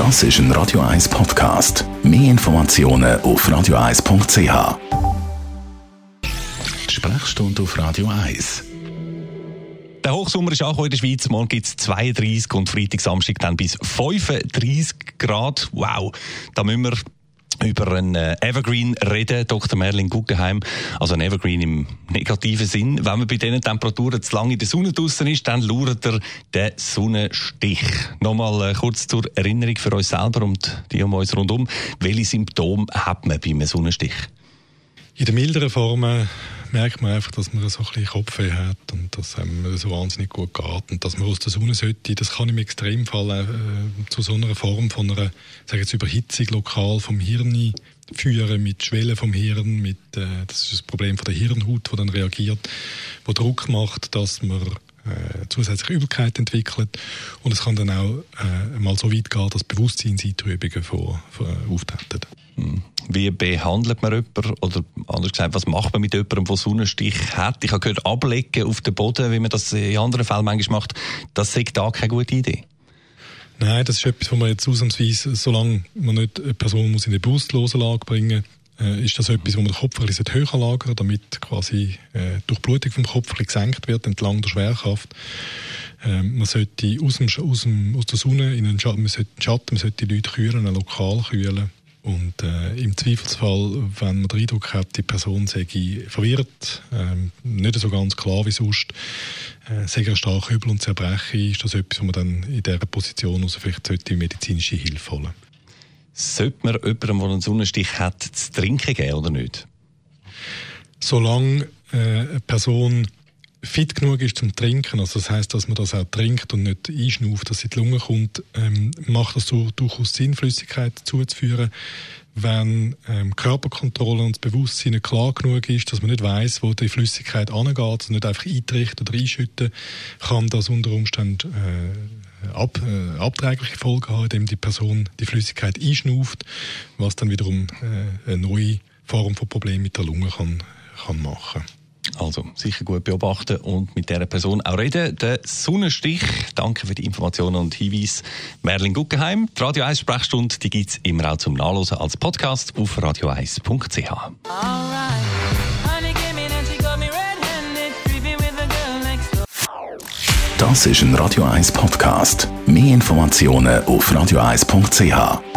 Das ist ein Radio 1 Podcast. Mehr Informationen auf radio1.ch. Sprechstunde auf Radio 1. Der Hochsommer ist auch in der Schweiz. Morgen gibt es 32 und Freitag, Samstag dann bis 35 Grad. Wow, da müssen wir über einen äh, Evergreen reden, Dr. Merlin Guggenheim. Also ein Evergreen im negativen Sinn. Wenn man bei diesen Temperaturen zu lange in der Sonne draußen ist, dann lauert er den Sonnenstich. Nochmal äh, kurz zur Erinnerung für uns selber und die um uns rundum. Welche Symptome hat man bei einem Sonnenstich? In den milderen Formen merkt man einfach, dass man so ein bisschen Kopfweh hat und dass einem so wahnsinnig gut geht und dass man aus der Sonne sollte. Das kann im Extremfall äh, zu so einer Form von einer sage jetzt, Überhitzung lokal vom Hirn führen, mit Schwellen vom Hirn, mit, äh, das ist das Problem von der Hirnhaut, die dann reagiert, wo Druck macht, dass man äh, zusätzliche Übelkeit entwickelt und es kann dann auch äh, mal so weit gehen, dass Bewusstseinseintrübungen vor, vor, auftreten. Wie behandelt man jemanden? Oder anders gesagt, was macht man mit jemandem, der Sonnenstich hat? Ich habe gehört, ablegen auf den Boden, wie man das in anderen Fällen manchmal macht. Das ist da keine gute Idee. Nein, das ist etwas, was man jetzt ausnahmsweise, solange man nicht eine Person muss in eine bewusstlose Lage bringen äh, ist das etwas, wo man den Kopf ein bisschen höher lagern damit quasi äh, durch Blutung vom Kopf ein gesenkt wird entlang der Schwerkraft. Ähm, man sollte aus, dem, aus, dem, aus der Sonne in den Schatten, man sollte, Schatten, man sollte die Leute kühlen, lokal kühlen und äh, im Zweifelsfall, wenn man den Eindruck hat, die Person sei verwirrt, äh, nicht so ganz klar wie sonst, äh, sei er stark Übel und Zerbrechen, ist das etwas, wo man dann in dieser Position also vielleicht sollte medizinische Hilfe holen Sollte man jemandem, der einen Sonnenstich hat, zu trinken geben oder nicht? Solange äh, eine Person fit genug ist zum Trinken, also das heißt, dass man das auch trinkt und nicht einschnauft, dass es in die Lunge kommt, ähm, macht das so durchaus Sinn, Flüssigkeit zuzuführen. Wenn ähm, Körperkontrolle und das Bewusstsein klar genug ist, dass man nicht weiß, wo die Flüssigkeit angeht, also nicht einfach eintricht oder einschütten, kann das unter Umständen äh, ab, äh, abträgliche Folgen haben, indem die Person die Flüssigkeit einschnauft, was dann wiederum äh, eine neue Form von Problem mit der Lunge kann, kann machen kann. Also sicher gut beobachten und mit dieser Person auch reden. Der Sonnenstich, danke für die Informationen und Hinweise. Merlin Guggenheim, die Radio 1 Sprechstunde, die gibt es immer auch zum Nachlesen als Podcast auf radio1.ch. Das ist ein Radio 1 Podcast. Mehr Informationen auf radio1.ch.